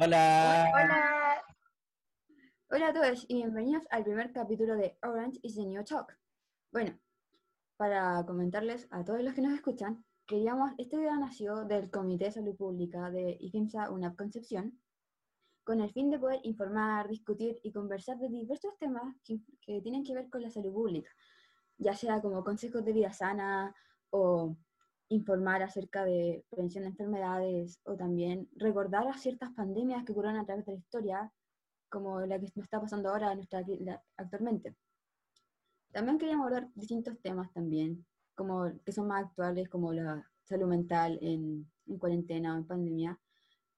Hola. Hola. Hola a todos y bienvenidos al primer capítulo de Orange is the New Talk. Bueno, para comentarles a todos los que nos escuchan, queríamos, esta idea nació del Comité de Salud Pública de IFIMSA UNAP Concepción, con el fin de poder informar, discutir y conversar de diversos temas que tienen que ver con la salud pública, ya sea como consejos de vida sana o informar acerca de prevención de enfermedades o también recordar a ciertas pandemias que ocurrieron a través de la historia, como la que nos está pasando ahora nuestra, actualmente. También queríamos abordar distintos temas también, como que son más actuales, como la salud mental en, en cuarentena o en pandemia,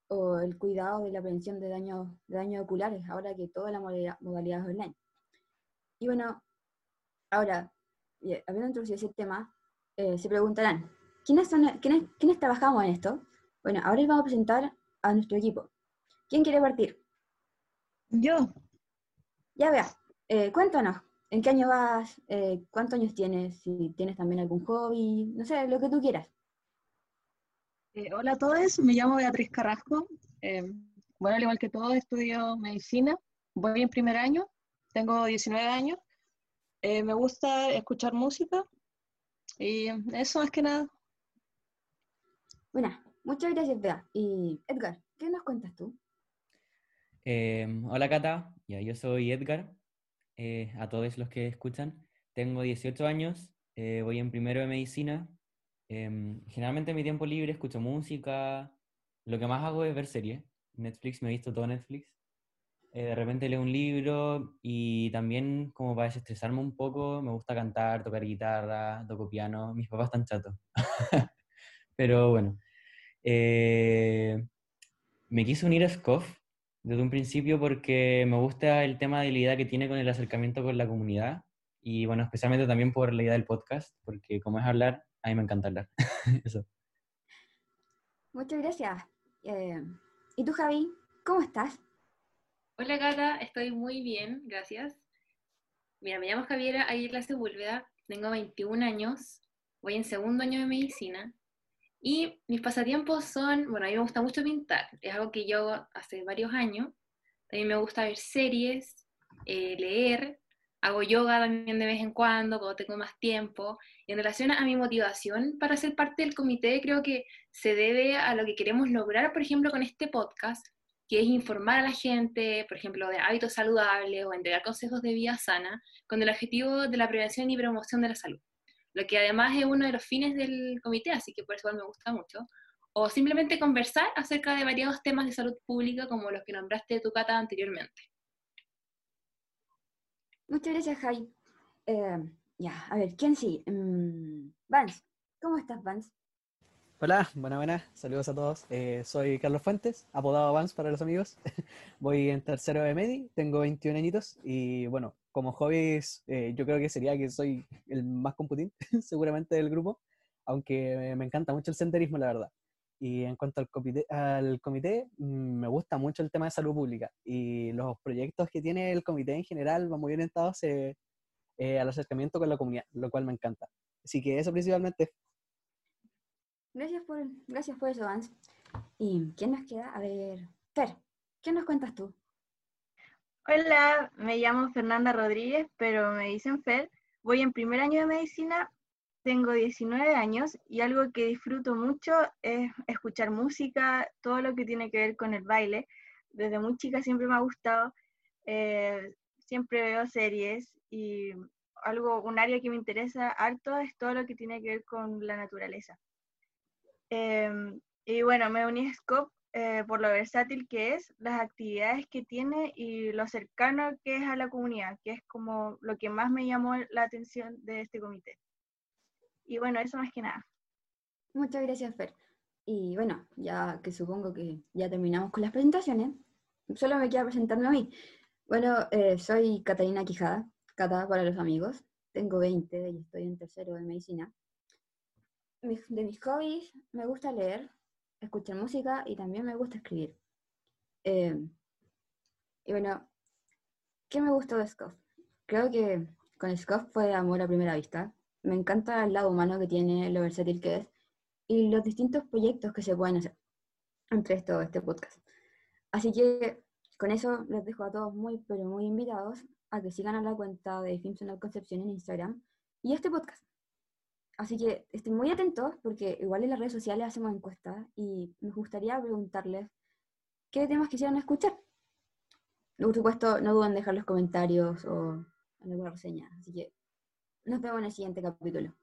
o el cuidado de la prevención de daños, de daños oculares, ahora que toda la modalidad es online. Y bueno, ahora, habiendo introducido ese tema, eh, se preguntarán, ¿quiénes, son, quiénes, ¿quiénes trabajamos en esto? Bueno, ahora les vamos a presentar a nuestro equipo. ¿Quién quiere partir? Yo. Ya vea, eh, cuéntanos, ¿en qué año vas? Eh, ¿Cuántos años tienes? Si tienes también algún hobby, no sé, lo que tú quieras. Eh, hola a todos, me llamo Beatriz Carrasco. bueno, al igual que todos, estudio medicina. Voy en primer año, tengo 19 años. me gusta escuchar música y eso más que nada. Bueno, muchas gracias, Bea. Y Edgar, ¿qué nos cuentas tú? Em, hola, Cata. Ya, yo soy Edgar. Eh, a todos los que escuchan. Tengo 18 años, eh, voy en primero de medicina. Em, generalmente en mi tiempo libre escucho música. Lo que más hago es ver series. Netflix, me he visto todo Netflix. Eh, de repente leo un libro y también como para desestresarme un poco, me gusta cantar, tocar guitarra, toco piano. Mis papás están chatos. Pero bueno. me quise unir a SCOF desde un principio porque me gusta el tema de la idea que tiene con el acercamiento con la comunidad y bueno, especialmente también por la idea del podcast, porque como es hablar, a mí me encanta hablar. Eso. Muchas gracias. Eh, ¿Y tú, Javi? ¿Cómo estás? Hola, Gata. Estoy muy bien, gracias. Mira, me llamo Javiera Aguirre Sepúlveda, tengo 21 años, voy en segundo año de medicina y mis pasatiempos son, bueno, a mí me gusta mucho pintar, es algo que yo hago hace varios años. También me gusta ver series, eh, leer, hago yoga también de vez en cuando, cuando tengo más tiempo. Y en relación a mi motivación para ser parte del comité, creo que se debe a lo que queremos lograr, por ejemplo, con este podcast, que es informar a la gente, por ejemplo, de hábitos saludables o entregar consejos de vida sana, con el objetivo de la prevención y promoción de la salud lo que además es uno de los fines del comité, así que por eso me gusta mucho. O simplemente conversar acerca de variados temas de salud pública como los que nombraste tu cata anteriormente. Muchas gracias, Jai. Eh, ya, a ver, ¿quién sí? Mm, Vance, ¿cómo estás, Vance? Hola, buenas, buenas, saludos a todos. Eh, soy Carlos Fuentes, apodado Vance para los amigos. Voy en tercero de Medi, tengo 21 añitos y bueno, como hobbies, eh, yo creo que sería que soy el más computín, seguramente, del grupo, aunque me encanta mucho el senderismo, la verdad. Y en cuanto al comité, al comité, mm, me gusta mucho el tema de salud pública y los proyectos que tiene el comité en general van muy orientados eh, eh, al acercamiento con la comunidad, lo cual me encanta. Así que eso principalmente. Gracias por, gracias por eso, Vance. ¿Y quién nos queda? A ver, Fer, ¿qué nos cuentas tú? Hola, me llamo Fernanda Rodríguez, pero me dicen Fer. Voy en primer año de medicina, tengo 19 años y algo que disfruto mucho es escuchar música, todo lo que tiene que ver con el baile. Desde muy chica siempre me ha gustado, eh, siempre veo series y algo, un área que me interesa harto es todo lo que tiene que ver con la naturaleza. Em, y bueno, me uní a SCOP eh, por lo versátil que es, las actividades que tiene y lo cercano que es a la comunidad, que es como lo que más me llamó la atención de este comité. Y bueno, eso más que nada. Muchas gracias, Fer. Y bueno, ya que supongo que ya terminamos con las presentaciones, solo me queda presentarme a mí. Bueno, eh, soy Catalina Quijada, Cata para los amigos. Tengo 20 y estoy en tercero de medicina. De mis hobbies, me gusta leer, escuchar música y también me gusta escribir. Eh, y bueno, ¿qué me gustó de Scoff? Creo que con Scoff fue amor a primera vista. Me encanta el lado humano que tiene, lo versátil que es y los distintos proyectos que se pueden hacer. Entre esto, este podcast. Así que con eso les dejo a todos muy, pero muy invitados a que sigan a la cuenta de Films en Concepción en Instagram y este podcast. Así que estén muy atentos porque igual en las redes sociales hacemos encuestas y me gustaría preguntarles qué temas quisieran escuchar. Por supuesto, no duden en dejar los comentarios o alguna reseña. Así que nos vemos en el siguiente capítulo.